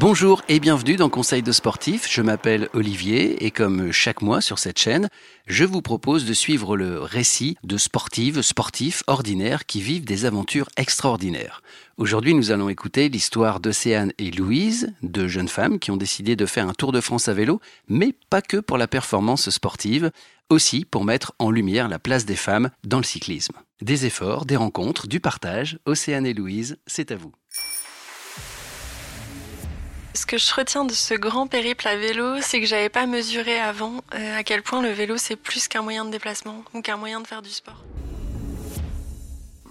Bonjour et bienvenue dans Conseil de sportif. Je m'appelle Olivier et comme chaque mois sur cette chaîne, je vous propose de suivre le récit de sportives, sportifs ordinaires qui vivent des aventures extraordinaires. Aujourd'hui, nous allons écouter l'histoire d'Océane et Louise, deux jeunes femmes qui ont décidé de faire un tour de France à vélo, mais pas que pour la performance sportive, aussi pour mettre en lumière la place des femmes dans le cyclisme. Des efforts, des rencontres, du partage. Océane et Louise, c'est à vous. Ce que je retiens de ce grand périple à vélo, c'est que j'avais pas mesuré avant euh, à quel point le vélo c'est plus qu'un moyen de déplacement ou qu'un moyen de faire du sport.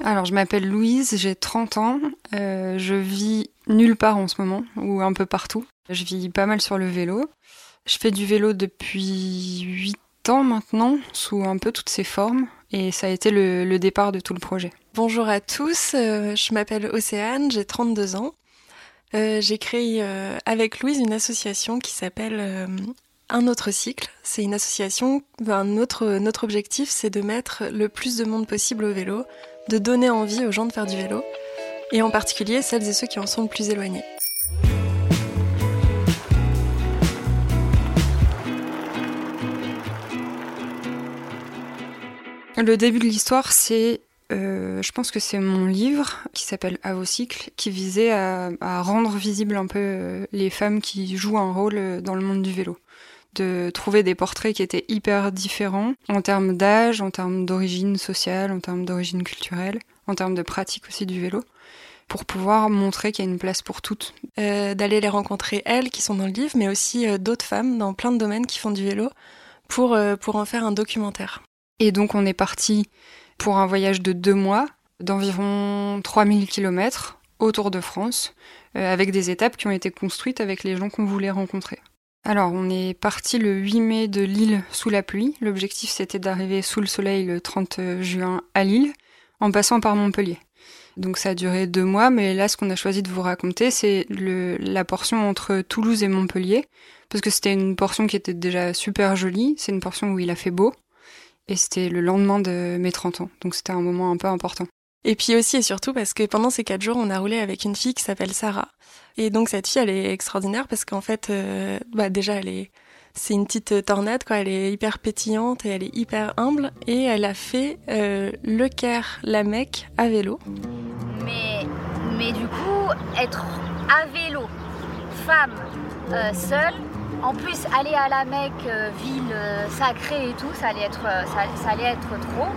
Alors, je m'appelle Louise, j'ai 30 ans. Euh, je vis nulle part en ce moment, ou un peu partout. Je vis pas mal sur le vélo. Je fais du vélo depuis 8 ans maintenant, sous un peu toutes ses formes, et ça a été le, départ de tout le projet. Bonjour à tous, euh, je m'appelle Océane, j'ai 32 ans. Euh, j'ai créé euh, avec Louise une association qui s'appelle euh, Un autre cycle. C'est une association, notre, notre objectif c'est de mettre le plus de monde possible au vélo, de donner envie aux gens de faire du vélo, et en particulier celles et ceux qui en sont le plus éloignés. Le début de l'histoire, c'est euh, je pense que c'est mon livre qui s'appelle À vos cycles, qui visait à, rendre visible un peu euh, les femmes qui jouent un rôle euh, dans le monde du vélo. De trouver des portraits qui étaient hyper différents en termes d'âge, en termes d'origine sociale, en termes d'origine culturelle, en termes de pratique aussi du vélo, pour pouvoir montrer qu'il y a une place pour toutes. D'aller les rencontrer, elles, qui sont dans le livre, mais aussi d'autres femmes dans plein de domaines qui font du vélo, pour, pour en faire un documentaire. Et donc on est parti pour un voyage de deux mois d'environ 3000 km autour de France, euh, avec des étapes qui ont été construites avec les gens qu'on voulait rencontrer. Alors, on est parti le 8 mai de Lille sous la pluie. L'objectif, c'était d'arriver sous le soleil le 30 juin à Lille, en passant par Montpellier. Donc ça a duré deux mois, mais là, ce qu'on a choisi de vous raconter, c'est la portion entre Toulouse et Montpellier, parce que c'était une portion qui était déjà super jolie. C'est une portion où il a fait beau. Et c'était le lendemain de mes 30 ans, donc c'était un moment un peu important. Et puis aussi et surtout parce que pendant ces quatre jours, on a roulé avec une fille qui s'appelle Sarah. Et donc cette fille, elle est extraordinaire parce qu'en fait, euh, bah déjà, elle est, c'est une petite tornade quoi. Elle est hyper pétillante et elle est hyper humble. Et elle a fait euh, le Caire, la Mecque à vélo. Mais, mais du coup, être à vélo, femme, euh, seule, en plus, aller à la Mecque, euh, ville euh, sacrée et tout, ça allait être, euh, ça, allait être trop.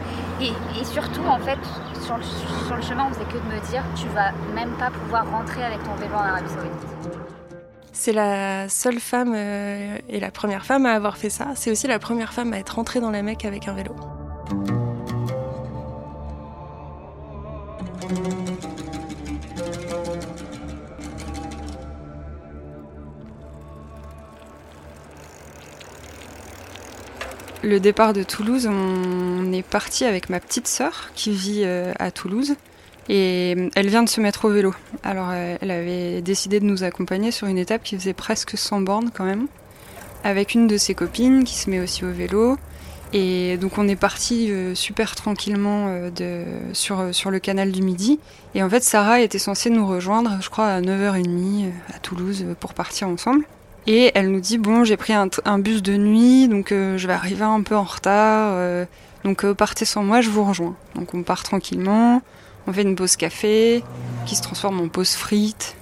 Et, surtout, en fait, sur le, chemin, on faisait que de me dire, tu vas même pas pouvoir rentrer avec ton vélo en Arabie Saoudite. C'est la seule femme et la première femme à avoir fait ça. C'est aussi la première femme à être rentrée dans la Mecque avec un vélo. Le départ de Toulouse, on est parti avec ma petite sœur qui vit euh, à Toulouse et elle vient de se mettre au vélo. Alors euh, elle avait décidé de nous accompagner sur une étape qui faisait presque 100 bornes quand même, avec une de ses copines qui se met aussi au vélo. Et donc on est parti euh, super tranquillement sur, sur le canal du Midi. Et en fait Sarah était censée nous rejoindre, je crois, à 9h30 à Toulouse pour partir ensemble. Et elle nous dit bon, j'ai pris un, bus de nuit, donc euh, je vais arriver un peu en retard. Euh, donc euh, partez sans moi, je vous rejoins. Donc on part tranquillement, on fait une pause café, qui se transforme en pause frites,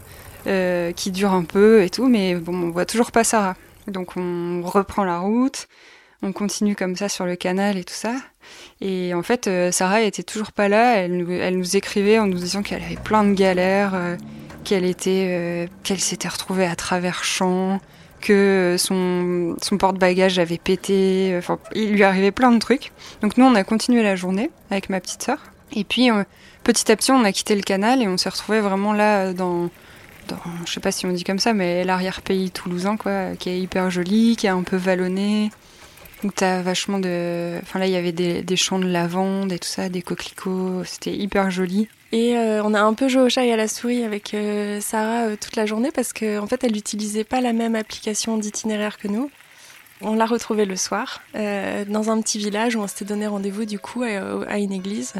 qui dure un peu et tout, mais bon, on voit toujours pas Sarah. Donc on reprend la route, on continue comme ça sur le canal et tout ça. Et en fait, Sarah était toujours pas là. Elle nous, elle nous écrivait en nous disant qu'elle avait plein de galères, qu'elle était, qu'elle s'était retrouvée à travers champs, que son, son porte-bagages avait pété. Enfin, il lui arrivait plein de trucs. Donc nous, on a continué la journée avec ma petite sœur. Et puis, euh, petit à petit, on a quitté le canal et on s'est retrouvé vraiment là dans, dans, je sais pas si on dit comme ça, mais l'arrière-pays toulousain, quoi, qui est hyper joli, qui est un peu vallonné. Où t'as vachement de. Enfin là, il y avait des, des champs de lavande et tout ça, des coquelicots. C'était hyper joli. Et euh, on a un peu joué au chat et à la souris avec euh, Sarah euh, toute la journée parce qu'en en fait, elle n'utilisait pas la même application d'itinéraire que nous. On l'a retrouvée le soir dans un petit village où on s'était donné rendez-vous du coup à, une église.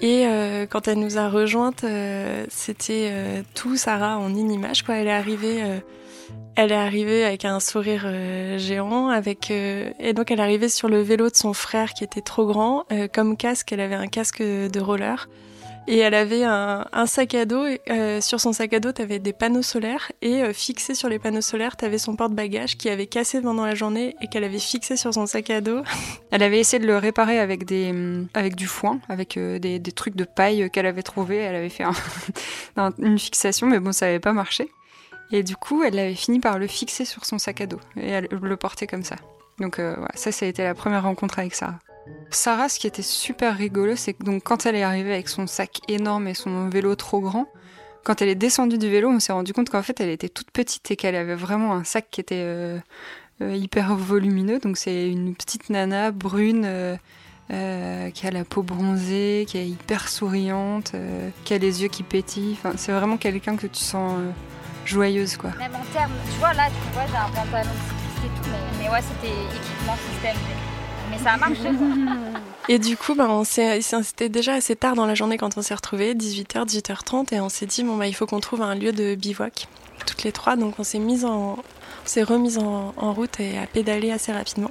Et quand elle nous a rejointes, c'était tout Sarah en une image. Quoi. Elle est arrivée Elle est arrivée avec un sourire géant, avec et donc elle est arrivée sur le vélo de son frère qui était trop grand. Comme casque, elle avait un casque de roller. Et elle avait un, sac à dos. Et, euh, sur son sac à dos, tu avais des panneaux solaires. Et euh, fixé sur les panneaux solaires, tu avais son porte-bagages qui avait cassé pendant la journée et qu'elle avait fixé sur son sac à dos. Elle avait essayé de le réparer avec, des, avec du foin, avec euh, des, des, trucs de paille qu'elle avait trouvé. Elle avait fait un, une fixation, mais bon, ça n'avait pas marché. Et du coup, elle avait fini par le fixer sur son sac à dos. Et elle le portait comme ça. Donc euh, ça, ça a été la première rencontre avec Sarah. Sarah, ce qui était super rigolo, c'est que donc quand elle est arrivée avec son sac énorme et son vélo trop grand, quand elle est descendue du vélo, on s'est rendu compte qu'en fait elle était toute petite et qu'elle avait vraiment un sac qui était euh, euh, hyper volumineux. Donc c'est une petite nana brune euh, qui a la peau bronzée, qui est hyper souriante, qui a les yeux qui pétillent. Enfin, c'est vraiment quelqu'un que tu sens joyeuse quoi. Même en termes, tu vois là, tu vois, j'ai un pantalon cycliste et tout, mais ouais, c'était équipement système. Mais ça a marché. Et du coup, ben, on s'est, c'était déjà assez tard dans la journée quand on s'est retrouvés, 18h, 18h30, et on s'est dit, bon, bah, il faut qu'on trouve un lieu de bivouac, toutes les trois. Donc on s'est mis en, on s'est remis en, en route et à pédaler assez rapidement.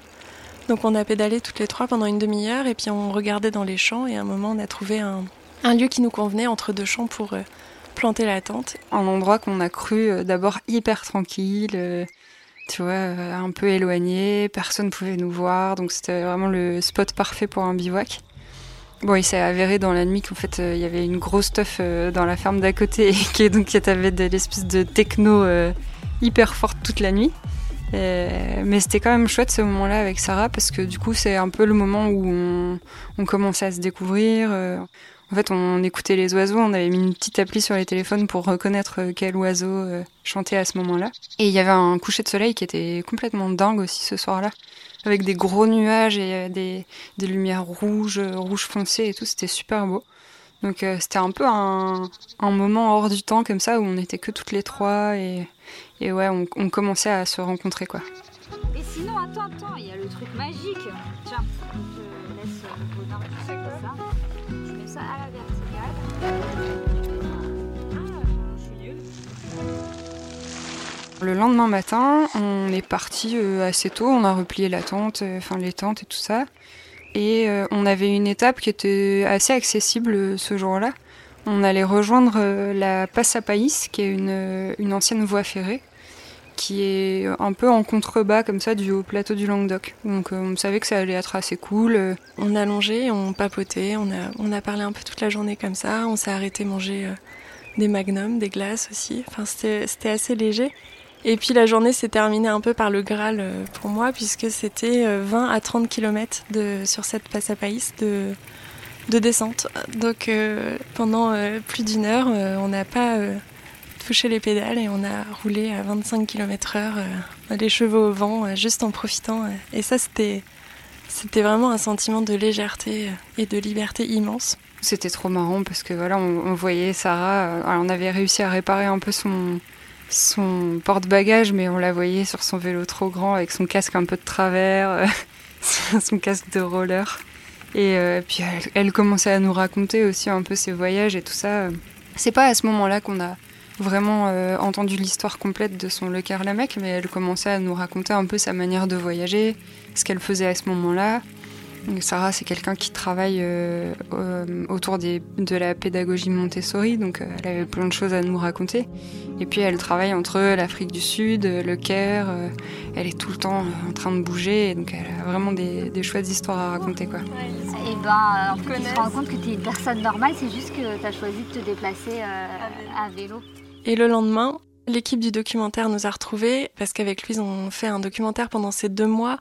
Donc on a pédalé toutes les trois pendant une demi-heure, et puis on regardait dans les champs, et à un moment, on a trouvé un, un lieu qui nous convenait entre deux champs pour euh, planter la tente. Un endroit qu'on a cru euh, d'abord hyper tranquille. Euh, tu vois, euh, un peu éloigné, personne pouvait nous voir, donc c'était vraiment le spot parfait pour un bivouac. Bon, il s'est avéré dans la nuit qu'en fait, euh, il y avait une grosse teuf euh, dans la ferme d'à côté, qui donc qui avait de l'espèce de techno hyper forte toute la nuit. Et- mais c'était quand même chouette ce moment-là avec Sarah, parce que du coup, c'est un peu le moment où on, on commençait à se découvrir. En fait, on écoutait les oiseaux, on avait mis une petite appli sur les téléphones pour reconnaître euh, quel oiseau euh, chantait à ce moment-là. Et il y avait un coucher de soleil qui était complètement dingue aussi ce soir-là, avec des gros nuages et euh, des, des lumières rouges, rouge foncé et tout, c'était super beau. Donc c'était un peu un, un moment hors du temps comme ça où on n'était que toutes les trois et, et ouais, on, commençait à se rencontrer quoi. Et sinon, attends, attends, il y a le truc magique. Verticale. Le lendemain matin, on est parti euh, assez tôt, on a replié la tente, euh, enfin les tentes et tout ça. Et euh, on avait une étape qui était assez accessible ce jour-là. On allait rejoindre la Passe à Païs, qui est une ancienne voie ferrée, qui est un peu en contrebas comme ça du haut plateau du Languedoc. Donc euh, on savait que ça allait être assez cool. euh, On a longé, on papotait, on a, on a parlé un peu toute la journée comme ça. On s'est arrêté manger euh, des magnums, des glaces aussi. Enfin, c'était assez léger. Et puis la journée s'est terminée un peu par le Graal pour moi, puisque c'était euh, 20 à 30 km de, sur cette passe à Païs de, de descente. Donc pendant plus d'une heure, on n'a pas touché les pédales et on a roulé à 25 km heure, euh, les cheveux au vent, euh, juste en profitant. euh. Et ça, c'était c'était vraiment un sentiment de légèreté et de liberté immense. C'était trop marrant parce que voilà, on, voyait Sarah. on avait réussi à réparer un peu son porte-bagages, mais on la voyait sur son vélo trop grand avec son casque un peu de travers, son casque de roller. Et puis elle commençait à nous raconter aussi un peu ses voyages et tout ça. C'est pas à ce moment-là qu'on a vraiment euh, entendu l'histoire complète de son Le Caire la Mecque, mais elle commençait à nous raconter un peu sa manière de voyager, ce qu'elle faisait à ce moment-là. Sarah, c'est quelqu'un qui travaille euh, euh, autour des, de la pédagogie Montessori, donc elle avait plein de choses à nous raconter. Et puis elle travaille entre l'Afrique du Sud, le Caire, euh, elle est tout le temps en train de bouger, donc elle a vraiment des, des chouettes histoires à raconter. Quoi. Et ben, euh, en fait, tu te rends compte que tu es une personne normale, c'est juste que tu as choisi de te déplacer euh, à vélo. Et le lendemain, l'équipe du documentaire nous a retrouvés parce qu'avec Louise, on fait un documentaire pendant ces deux mois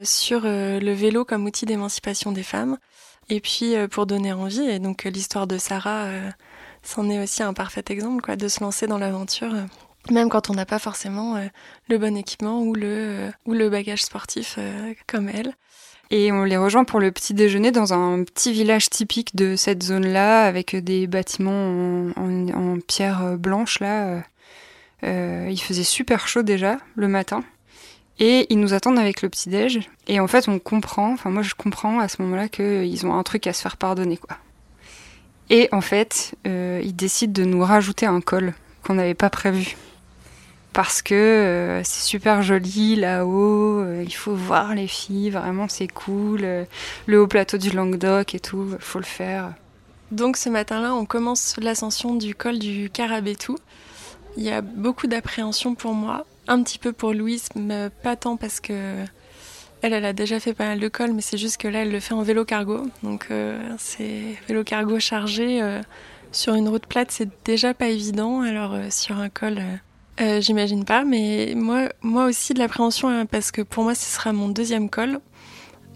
sur euh, le vélo comme outil d'émancipation des femmes. Et puis euh, pour donner envie, et donc euh, l'histoire de Sarah, c'en est aussi un parfait exemple, de se lancer dans l'aventure, même quand on n'a pas forcément le bon équipement ou le, ou le bagage sportif comme elle. Et on les rejoint pour le petit déjeuner dans un petit village typique de cette zone-là, avec des bâtiments en, pierre blanche là. Euh, il faisait super chaud déjà le matin. Et ils nous attendent avec le petit déj. Et en fait, on comprend, enfin moi je comprends à ce moment-là qu'ils ont un truc à se faire pardonner quoi. Et en fait, euh, ils décident de nous rajouter un col qu'on n'avait pas prévu. Parce que euh, c'est super joli là-haut, euh, il faut voir les filles, vraiment c'est cool, euh, le haut plateau du Languedoc et tout, faut le faire. Donc ce matin-là, on commence l'ascension du col du Carabétou. Il y a beaucoup d'appréhension pour moi, un petit peu pour Louise, mais pas tant parce que elle, a déjà fait pas mal de col, mais c'est juste que là, elle le fait en vélo cargo. Donc c'est vélo cargo chargé sur une route plate, c'est déjà pas évident. Alors sur un col euh, j'imagine pas, mais moi, moi aussi de l'appréhension hein, parce que pour moi ce sera mon deuxième col.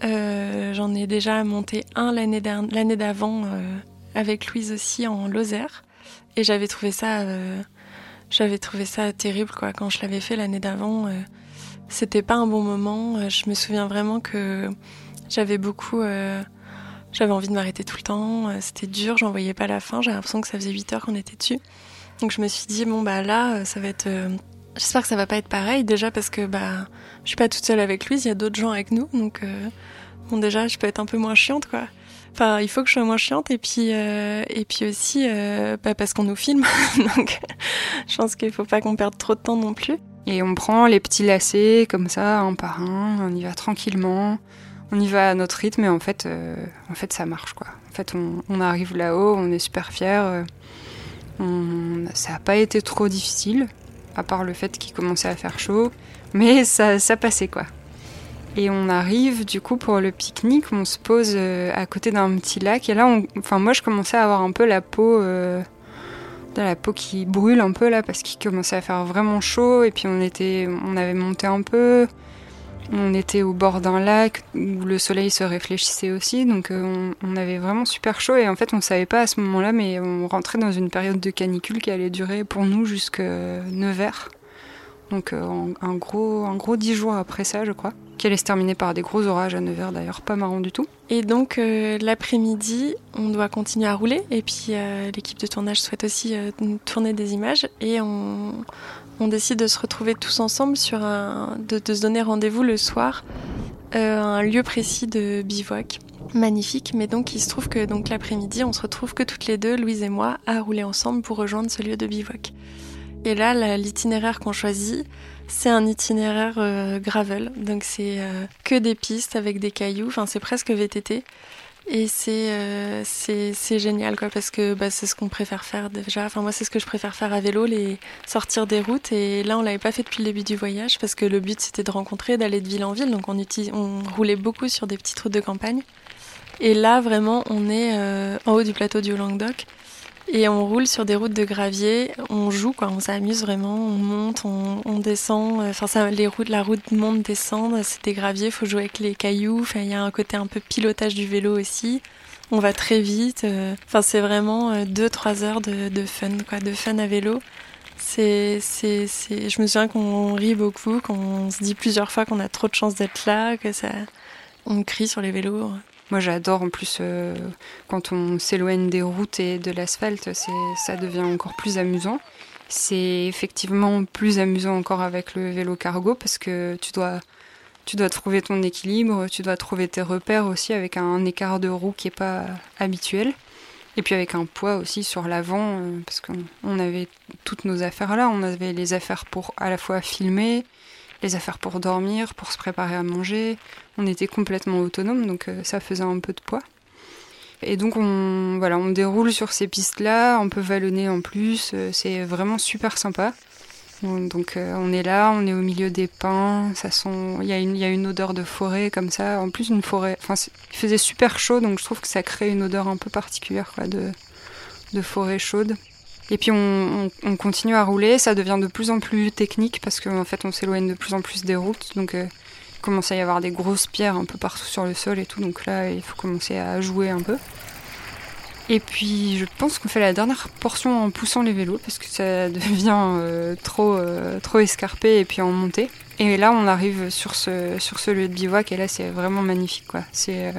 Euh, j'en ai déjà monté un l'année d'avant euh, avec Louise aussi en Lozère et j'avais trouvé ça, trouvé ça terrible quoi quand je l'avais fait l'année d'avant. C'était pas un bon moment. Je me souviens vraiment que j'avais beaucoup j'avais envie de m'arrêter tout le temps, c'était dur, j'en voyais pas la fin, j'avais l'impression que ça faisait 8 heures qu'on était dessus. Donc je me suis dit bon bah là euh, ça va être euh, j'espère que ça va pas être pareil déjà parce que bah je suis pas toute seule avec Louise, il y a d'autres gens avec nous donc euh, bon déjà je peux être un peu moins chiante quoi. Enfin, il faut que je sois moins chiante et puis et puis aussi bah, parce qu'on nous filme donc je pense qu'il faut pas qu'on perde trop de temps non plus. Et on prend les petits lacets comme ça un par un, on y va tranquillement. On y va à notre rythme et en fait, en fait ça marche quoi. En fait, on, on arrive là-haut, on est super fiers. Ça n'a pas été trop difficile, à part le fait qu'il commençait à faire chaud, mais ça, ça passait quoi. Et on arrive du coup pour le pique-nique, on se pose euh, à côté d'un petit lac et là, on, enfin moi je commençais à avoir un peu la peau, euh, la peau qui brûle un peu là parce qu'il commençait à faire vraiment chaud et puis on était, on avait monté un peu, on était au bord d'un lac où le soleil se réfléchissait aussi, donc euh, on, avait vraiment super chaud et en fait on savait pas à ce moment-là, mais on rentrait dans une période de canicule qui allait durer pour nous jusqu'à Nevers. Donc euh, un gros, un gros 10 jours après ça, je crois. Qui allait se terminer par des gros orages à Nevers d'ailleurs, pas marrant du tout. Et donc euh, l'après-midi, on doit continuer à rouler et puis l'équipe de tournage souhaite aussi tourner des images et on, on décide de se retrouver tous ensemble sur un, de, se donner rendez-vous le soir, euh, un lieu précis de bivouac, magnifique. Mais donc il se trouve que donc l'après-midi, on se retrouve que toutes les deux, Louise et moi, à rouler ensemble pour rejoindre ce lieu de bivouac. Et là, l'itinéraire qu'on choisit, c'est un itinéraire euh, gravel, donc c'est euh, que des pistes avec des cailloux. Enfin, c'est presque VTT. Et c'est euh, c'est génial quoi parce que bah, c'est ce qu'on préfère faire déjà. Enfin moi c'est ce que je préfère faire à vélo, les sortir des routes. Et là on l'avait pas fait depuis le début du voyage parce que le but c'était de rencontrer, d'aller de ville en ville. Donc on utilise, on roulait beaucoup sur des petites routes de campagne. Et là vraiment on est euh, en haut du plateau du Languedoc et on roule sur des routes de gravier, on joue quoi, on s'amuse vraiment, on monte, on, descend. Enfin, ça, les routes, la route monte, descend, c'est des graviers, faut jouer avec les cailloux. Enfin, il y a un côté un peu pilotage du vélo aussi. On va très vite. Euh, enfin, c'est vraiment 2-3 euh, heures de, de, fun, quoi, de fun à vélo. C'est, c'est, c'est... Je me souviens qu'on rit beaucoup, qu'on se dit plusieurs fois qu'on a trop de chance d'être là, que ça, on crie sur les vélos. Moi, j'adore en plus euh, quand on s'éloigne des routes et de l'asphalte, ça devient encore plus amusant. C'est effectivement plus amusant encore avec le vélo cargo parce que tu dois, tu dois trouver ton équilibre, tu dois trouver tes repères aussi avec un écart de roue qui est pas habituel. Et puis avec un poids aussi sur l'avant, euh, parce qu'on avait toutes nos affaires là. On avait les affaires pour à la fois filmer, les affaires pour dormir, pour se préparer à manger. On était complètement autonome, donc euh, ça faisait un peu de poids. Et donc on, voilà, on déroule sur ces pistes-là, on peut vallonner en plus, euh, c'est vraiment super sympa. Donc euh, on est là, on est au milieu des pins, ça sent, il y, a une, odeur de forêt comme ça. En plus une forêt, enfin il faisait super chaud, donc je trouve que ça crée une odeur un peu particulière quoi, de, de forêt chaude. Et puis on, on, continue à rouler, ça devient de plus en plus technique parce qu'en fait on s'éloigne de plus en plus des routes, donc euh, il commence à y avoir des grosses pierres un peu partout sur le sol et tout, donc là il faut commencer à jouer un peu. Et puis je pense qu'on fait la dernière portion en poussant les vélos parce que ça devient euh, trop, euh, trop escarpé et puis en montée. Et là on arrive sur ce, sur ce lieu de bivouac et là c'est vraiment magnifique quoi. C'est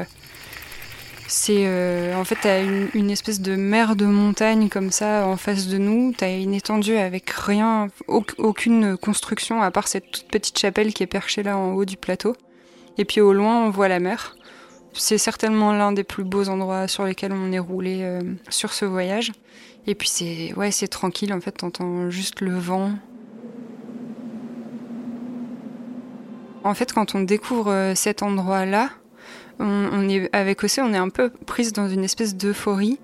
c'est euh, en fait t'as une, espèce de mer de montagne comme ça en face de nous. T'as une étendue avec rien, aucune construction à part cette toute petite chapelle qui est perchée là en haut du plateau. Et puis au loin on voit la mer. C'est certainement l'un des plus beaux endroits sur lesquels on est roulé euh, sur ce voyage. Et puis c'est ouais c'est tranquille en fait. T'entends juste le vent En fait, quand on découvre cet endroit-là, on, est avec Océ, on est un peu prise dans une espèce d'euphorie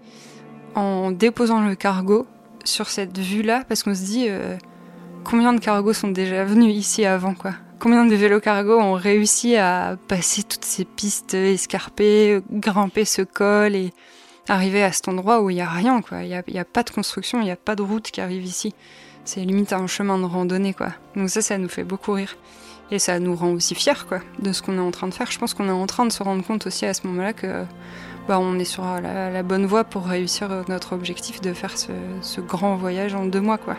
en déposant le cargo sur cette vue-là, parce qu'on se dit combien de cargos sont déjà venus ici avant, quoi? Combien de vélos cargo ont réussi à passer toutes ces pistes escarpées, grimper ce col et arriver à cet endroit où il n'y a rien, quoi? Il n'y a, pas de construction, il n'y a pas de route qui arrive ici. C'est limite un chemin de randonnée, quoi. Donc ça, ça nous fait beaucoup rire. Et ça nous rend aussi fiers, quoi, de ce qu'on est en train de faire. Je pense qu'on est en train de se rendre compte aussi à ce moment-là que bah, est sur la, bonne voie pour réussir notre objectif de faire ce, ce grand voyage en deux mois, quoi.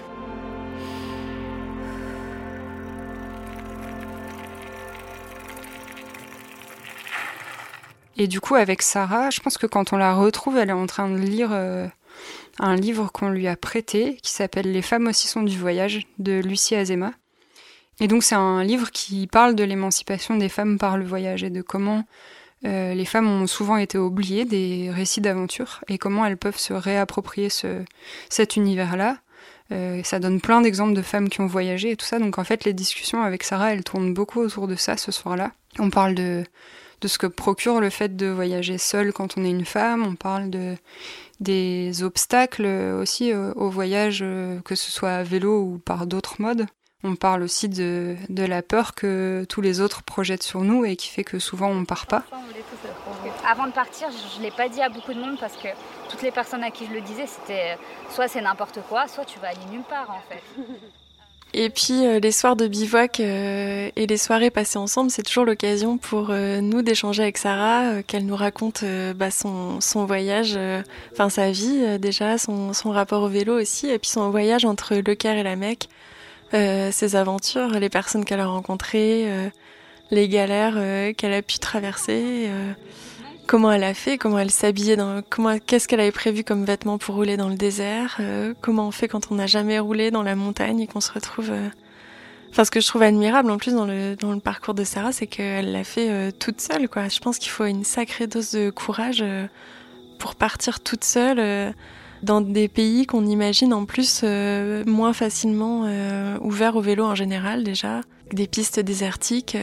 Et du coup, avec Sarah, je pense que quand on la retrouve, elle est en train de lire euh, un livre qu'on lui a prêté, qui s'appelle Les femmes aussi sont du voyage, de Lucie Azema. Et donc, c'est un livre qui parle de l'émancipation des femmes par le voyage et de comment euh, les femmes ont souvent été oubliées des récits d'aventure et comment elles peuvent se réapproprier ce, cet univers-là. Euh, ça donne plein d'exemples de femmes qui ont voyagé et tout ça. Donc, en fait, les discussions avec Sarah, elles tournent beaucoup autour de ça ce soir-là. On parle de de ce que procure le fait de voyager seul quand on est une femme. On parle de, des obstacles aussi euh, au voyage, euh, que ce soit à vélo ou par d'autres modes. On parle aussi de, de, la peur que tous les autres projettent sur nous et qui fait que souvent on part pas. Avant de partir, je ne l'ai pas dit à beaucoup de monde parce que toutes les personnes à qui je le disais, c'était soit c'est n'importe quoi, soit tu vas aller nulle part en fait. Et puis euh, les soirs de bivouac euh, et les soirées passées ensemble, c'est toujours l'occasion pour euh, nous d'échanger avec Sarah, qu'elle nous raconte bah, son, son, voyage, enfin sa vie déjà, son, son, rapport au vélo aussi, et puis son voyage entre Le Caire et la Mecque, ses aventures, les personnes qu'elle a rencontrées, les galères qu'elle a pu traverser comment elle a fait, comment elle s'habillait, dans, comment, qu'est-ce qu'elle avait prévu comme vêtements pour rouler dans le désert, euh, comment on fait quand on n'a jamais roulé dans la montagne et qu'on se retrouve. Euh, enfin, ce que je trouve admirable en plus dans le dans le parcours de Sarah, c'est qu'elle l'a fait euh, toute seule, quoi. Je pense qu'il faut une sacrée dose de courage pour partir toute seule dans des pays qu'on imagine en plus moins facilement ouverts au vélo en général déjà, des pistes désertiques.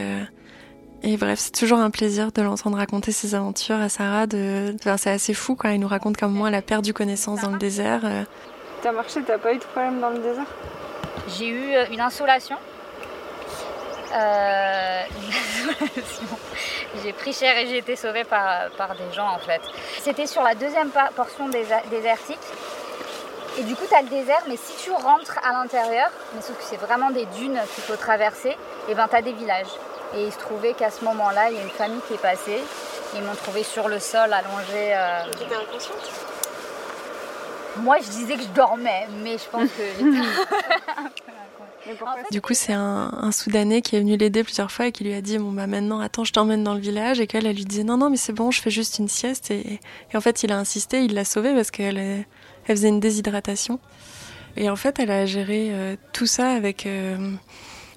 Et bref, c'est toujours un plaisir de l'entendre raconter ses aventures à Sarah. De... Enfin, c'est assez fou quand elle nous raconte comme moi elle a perdu connaissance dans le désert. Euh. T'as marché, t'as pas eu de problème dans le désert? J'ai eu euh, une insolation. Euh... j'ai pris cher et j'ai été sauvée par, par des gens en fait. C'était sur la deuxième portion désertique. Et du coup, tu as le désert, mais si tu rentres à l'intérieur, mais sauf que c'est vraiment des dunes qu'il faut traverser, et eh ben tu as des villages. Et il se trouvait qu'à ce moment-là, il y a une famille qui est passée. Ils m'ont trouvé sur le sol, allongée. Euh... Tu étais inconsciente? Moi, je disais que je dormais, mais je pense que du coup, c'est un, Soudanais qui est venu l'aider plusieurs fois et qui lui a dit Bon, bah maintenant, attends, je t'emmène dans le village. Et qu'elle, elle lui disait Non, non, mais c'est bon, je fais juste une sieste. Et, en fait, il a insisté, il l'a sauvée parce qu'elle elle faisait une déshydratation. Et en fait, elle a géré euh, tout ça avec. Euh,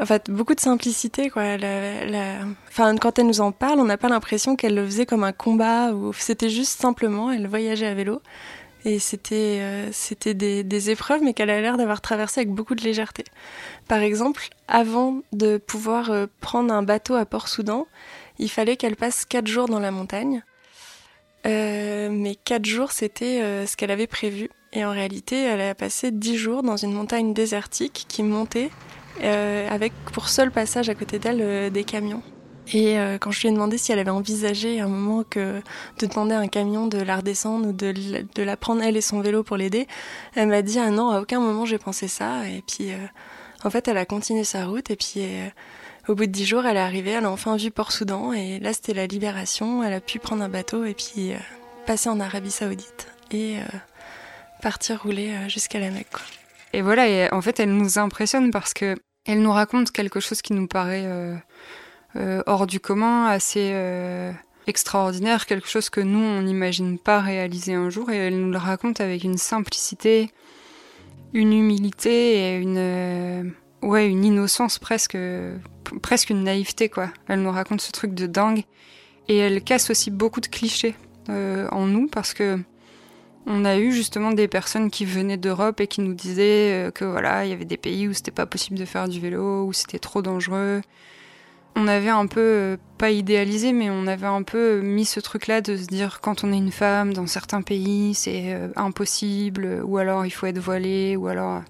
en fait, beaucoup de simplicité, quoi. Enfin, quand elle nous en parle, on n'a pas l'impression qu'elle le faisait comme un combat ou c'était juste simplement, elle voyageait à vélo et c'était euh, c'était des, épreuves, mais qu'elle a l'air d'avoir traversé avec beaucoup de légèreté. Par exemple, avant de pouvoir euh, prendre un bateau à Port-Soudan, il fallait qu'elle passe quatre jours dans la montagne. Euh, mais quatre jours, c'était ce qu'elle avait prévu. Et en réalité, elle a passé dix jours dans une montagne désertique qui montait euh, avec pour seul passage à côté d'elle euh, des camions. Et euh, quand je lui ai demandé si elle avait envisagé à un moment de demander à un camion de la redescendre ou de, la prendre elle et son vélo pour l'aider, elle m'a dit ah non à aucun moment j'ai pensé ça. Et puis en fait elle a continué sa route et puis au bout de dix jours elle est arrivée, elle a enfin vu Port-Soudan et là c'était la libération. Elle a pu prendre un bateau et puis passer en Arabie Saoudite et partir rouler jusqu'à la Mecque. Et voilà, en fait, elle nous impressionne parce que elle nous raconte quelque chose qui nous paraît euh, euh, hors du commun, assez euh, extraordinaire, quelque chose que nous, on n'imagine pas réaliser un jour, et elle nous le raconte avec une simplicité, une humilité et une, ouais, une innocence presque, presque une naïveté, quoi. Elle nous raconte ce truc de dingue, et elle casse aussi beaucoup de clichés en nous parce que on a eu justement des personnes qui venaient d'Europe et qui nous disaient euh, que voilà, il y avait des pays où c'était pas possible de faire du vélo, où c'était trop dangereux, on avait un peu, euh, pas idéalisé, mais on avait un peu mis ce truc-là de se dire quand on est une femme dans certains pays, c'est euh, impossible, ou alors il faut être voilée, ou alors,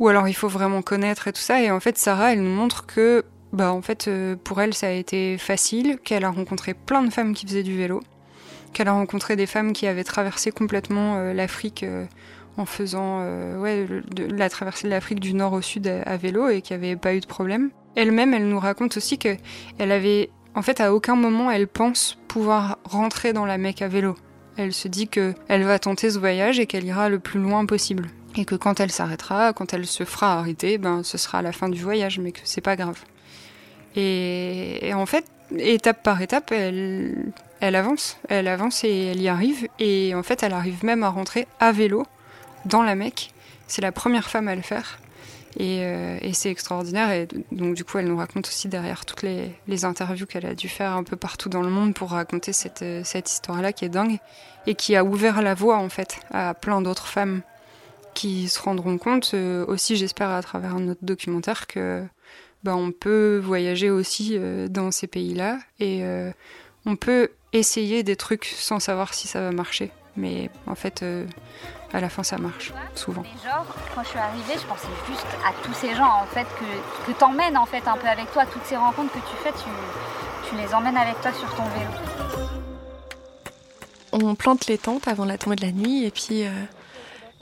ou alors il faut vraiment connaître et tout ça. Et en fait, Sarah, elle nous montre que, bah, en fait, euh, pour elle, ça a été facile, qu'elle a rencontré plein de femmes qui faisaient du vélo, qu'elle a rencontré des femmes qui avaient traversé complètement l'Afrique en faisant ouais, la traversée de l'Afrique du nord au sud à, vélo et qui n'avaient pas eu de problème. Elle-même, elle nous raconte aussi que elle avait, en fait, à aucun moment elle pense pouvoir rentrer dans la Mecque à vélo. Elle se dit que elle va tenter ce voyage et qu'elle ira le plus loin possible. Et que quand elle s'arrêtera, quand elle se fera arrêter, ben ce sera la fin du voyage, mais que c'est pas grave. Et, en fait, étape par étape, elle, elle avance, elle avance et elle y arrive. Et en fait, elle arrive même à rentrer à vélo dans la Mecque. C'est la première femme à le faire. Euh, et, c'est extraordinaire. Et donc, du coup, elle nous raconte aussi derrière toutes les, interviews qu'elle a dû faire un peu partout dans le monde pour raconter cette, euh, cette histoire-là qui est dingue et qui a ouvert la voie, en fait, à plein d'autres femmes qui se rendront compte, euh, aussi, j'espère, à travers un autre documentaire, que bah, on peut voyager aussi dans ces pays-là et on peut essayer des trucs sans savoir si ça va marcher. Mais en fait, à la fin ça marche, souvent. genre, quand je suis arrivée, je pensais juste à tous ces gens en fait que, que t'emmènes en fait un peu avec toi, toutes ces rencontres que tu fais, tu, tu les emmènes avec toi sur ton vélo. On plante les tentes avant la tombée de la nuit et puis euh,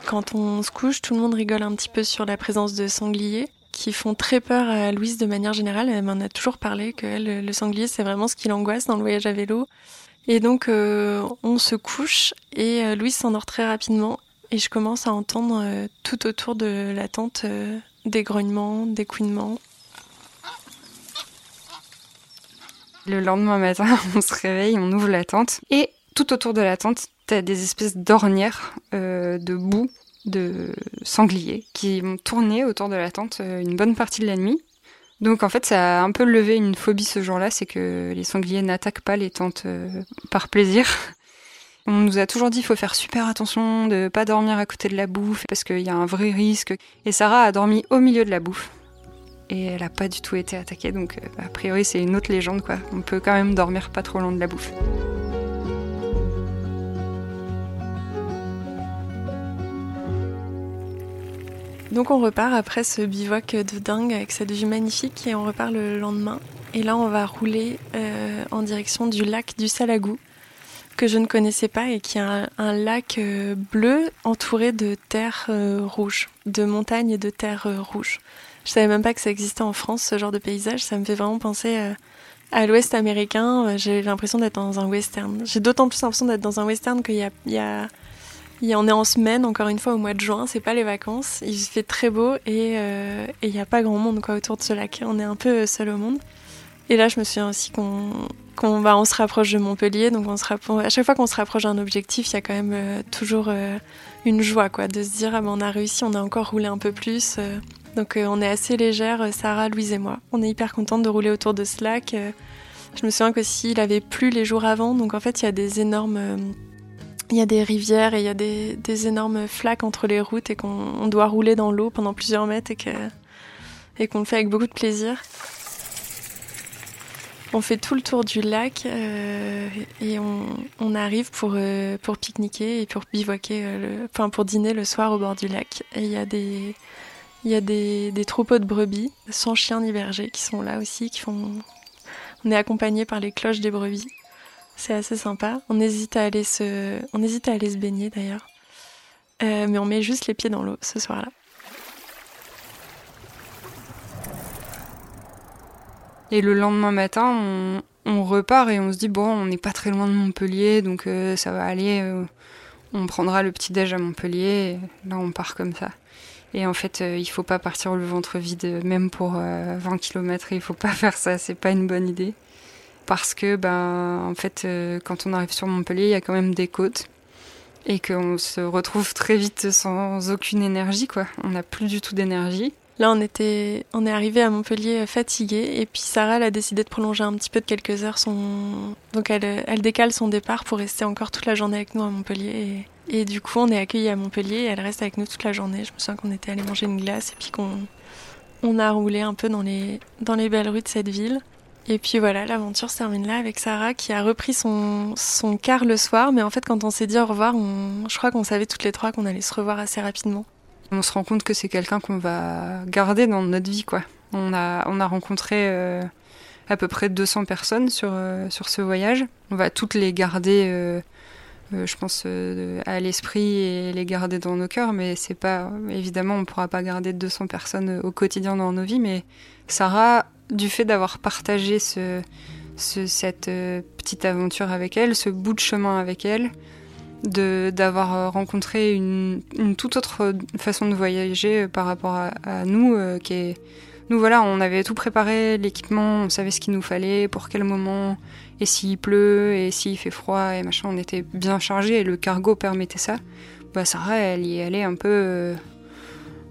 quand on se couche, tout le monde rigole un petit peu sur la présence de sangliers qui font très peur à Louise de manière générale. Elle m'en a toujours parlé que le sanglier c'est vraiment ce qui l'angoisse dans le voyage à vélo. Et donc euh, on se couche et euh, Louise s'endort très rapidement et je commence à entendre euh, tout autour de la tente euh, des grognements, des couinements. Le lendemain matin, on se réveille, on ouvre la tente et tout autour de la tente, t'as des espèces d'ornières de boue de sangliers qui vont tourner autour de la tente une bonne partie de la nuit. Donc en fait, ça a un peu levé une phobie ce jour-là, c'est que les sangliers n'attaquent pas les tentes par plaisir. On nous a toujours dit qu'il faut faire super attention de pas dormir à côté de la bouffe parce qu'il y a un vrai risque. Et Sarah a dormi au milieu de la bouffe. Et elle a pas du tout été attaquée, donc euh, a priori c'est une autre légende quoi. On peut quand même dormir pas trop loin de la bouffe. Donc on repart après ce bivouac de dingue avec cette vue magnifique et on repart le lendemain. Et là on va rouler euh, en direction du lac du Salagou que je ne connaissais pas et qui est un, lac euh, bleu entouré de terre euh, rouge, de montagnes et de terre euh, rouge. Je savais même pas que ça existait en France ce genre de paysage. Ça me fait vraiment penser à l'Ouest américain. J'ai l'impression d'être dans un western. J'ai d'autant plus l'impression d'être dans un western qu'il y a, il y a on est en semaine, encore une fois, au mois de juin, c'est pas les vacances. Il fait très beau et il n'y a pas grand monde quoi, autour de ce lac. On est un peu seul au monde. Et là, je me souviens aussi qu'on va on se rapproche de Montpellier, donc on se à chaque fois qu'on se rapproche d'un objectif, il y a quand même euh, toujours euh, une joie, quoi, de se dire ah ben on a réussi, on a encore roulé un peu plus. Euh. donc on est assez légère, Sarah, Louise et moi. On est hyper contente de rouler autour de ce lac. je me souviens qu'aussi il avait plu les jours avant, donc en fait il y a des énormes il y a des rivières et il y a des, énormes flaques entre les routes et qu'on doit rouler dans l'eau pendant plusieurs mètres et qu'on le fait avec beaucoup de plaisir. On fait tout le tour du lac euh, et on, arrive pour, euh, pour pique-niquer et pour bivouaquer, euh, enfin pour dîner le soir au bord du lac. Et il y a des, y a troupeaux de brebis, sans chiens ni bergers, qui sont là aussi, qui font. On est accompagné par les cloches des brebis. C'est assez sympa. On hésite à aller se, on hésite à aller se baigner d'ailleurs, mais on met juste les pieds dans l'eau ce soir-là. Et le lendemain matin, on, repart et on se dit bon, on n'est pas très loin de Montpellier, donc euh, ça va aller. Euh, on prendra le petit déj à Montpellier. Là, on part comme ça. Et en fait, euh, il faut pas partir le ventre vide, même pour 20 km. Il faut pas faire ça. C'est pas une bonne idée. Parce que, ben, en fait, quand on arrive sur Montpellier, il y a quand même des côtes et qu'on se retrouve très vite sans aucune énergie, quoi. On n'a plus du tout d'énergie. Là, on était, on est arrivé à Montpellier fatigué et puis Sarah elle a décidé de prolonger un petit peu de quelques heures son, donc elle, elle décale son départ pour rester encore toute la journée avec nous à Montpellier et, et du coup on est accueillis à Montpellier et elle reste avec nous toute la journée. Je me souviens qu'on était allé manger une glace et puis qu'on on a roulé un peu dans les, dans les belles rues de cette ville. Et puis voilà, l'aventure se termine là avec Sarah qui a repris son, son car le soir. Mais en fait, quand on s'est dit au revoir, je crois qu'on savait toutes les trois qu'on allait se revoir assez rapidement. On se rend compte que c'est quelqu'un qu'on va garder dans notre vie, quoi. On a, on a rencontré euh, à peu près 200 personnes sur, euh, sur ce voyage. On va toutes les garder, euh, je pense, à l'esprit et les garder dans nos cœurs. Mais c'est pas, évidemment, on pourra pas garder 200 personnes au quotidien dans nos vies. Mais Sarah, du fait d'avoir partagé ce, cette euh, petite aventure avec elle, ce bout de chemin avec elle, d'avoir euh, rencontré une, toute autre façon de voyager euh, par rapport à, nous, qui est nous voilà, on avait tout préparé, l'équipement, on savait ce qu'il nous fallait, pour quel moment, et s'il pleut, et s'il fait froid, et machin, on était bien chargé et le cargo permettait ça. Bah Sarah, elle y allait un peu,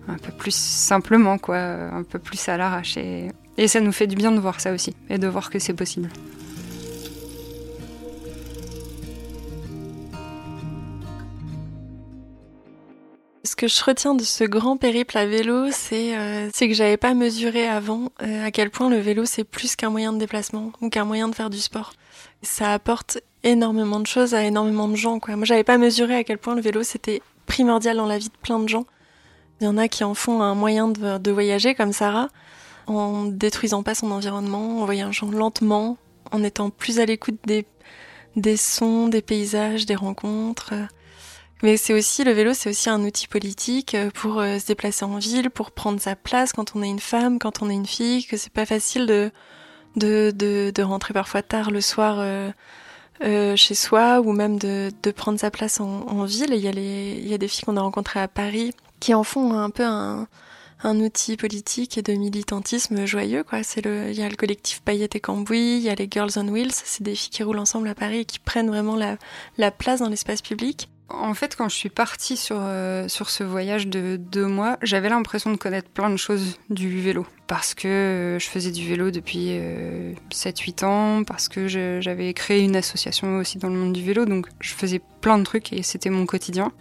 un peu plus simplement, quoi, un peu plus à l'arrache. Ça nous fait du bien de voir ça aussi, et de voir que c'est possible. Ce que je retiens de ce grand périple à vélo, c'est euh, que j'avais pas mesuré avant euh, à quel point le vélo c'est plus qu'un moyen de déplacement ou qu'un moyen de faire du sport. Ça apporte énormément de choses à énormément de gens. Quoi. Moi, j'avais pas mesuré à quel point le vélo c'était primordial dans la vie de plein de gens. Il y en a qui en font un moyen de, de voyager, comme Sarah en détruisant pas son environnement, en voyageant lentement, en étant plus à l'écoute des, sons, des paysages, des rencontres. Mais c'est aussi, le vélo, c'est aussi un outil politique pour euh, se déplacer en ville, pour prendre sa place quand on est une femme, quand on est une fille, que c'est pas facile de, de, de, rentrer parfois tard le soir euh, euh, chez soi ou même de, de prendre sa place en, en ville. Il y, il y a des filles qu'on a rencontrées à Paris qui en font un peu un, un outil politique et de militantisme joyeux. Quoi. C'est le, il y a le collectif Paillettes et Cambouis, il y a les Girls on Wheels, c'est des filles qui roulent ensemble à Paris et qui prennent vraiment la, la place dans l'espace public. En fait, quand je suis partie sur, euh, sur ce voyage de deux mois, j'avais l'impression de connaître plein de choses du vélo. Parce que euh, je faisais du vélo depuis euh, 7-8 ans, parce que j'avais créé une association aussi dans le monde du vélo, donc je faisais plein de trucs et c'était mon quotidien.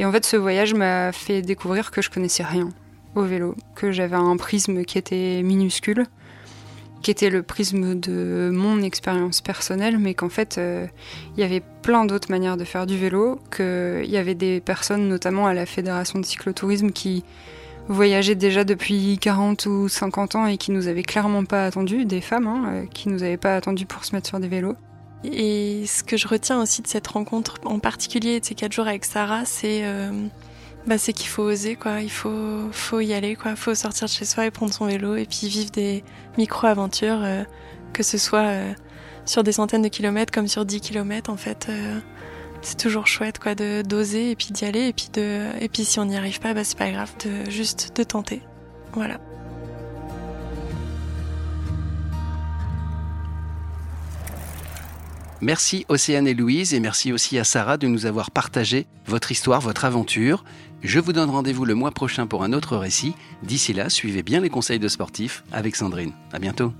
Et en fait, ce voyage m'a fait découvrir que je connaissais rien au vélo, que j'avais un prisme qui était minuscule, qui était le prisme de mon expérience personnelle, mais qu'en fait, euh, il y avait plein d'autres manières de faire du vélo, qu'il y avait des personnes, notamment à la Fédération de cyclotourisme, qui voyageaient déjà depuis 40 ou 50 ans et qui nous avaient clairement pas attendu, des femmes hein, euh, qui nous avaient pas attendu pour se mettre sur des vélos. Et ce que je retiens aussi de cette rencontre, en particulier de ces quatre jours avec Sarah, c'est euh, bah, c'est qu'il faut oser, quoi. Il faut, faut y aller, quoi. Faut sortir de chez soi et prendre son vélo et puis vivre des micro-aventures, euh, que ce soit euh, sur des centaines de kilomètres comme sur 10 kilomètres, en fait. Euh, c'est toujours chouette, quoi, de d'oser et puis d'y aller et puis de, et puis si on n'y arrive pas, bah, c'est pas grave, de juste de tenter. Voilà. Merci Océane et Louise et merci aussi à Sarah de nous avoir partagé votre histoire, votre aventure. Je vous donne rendez-vous le mois prochain pour un autre récit. D'ici là, suivez bien les conseils de sportifs avec Sandrine. À bientôt.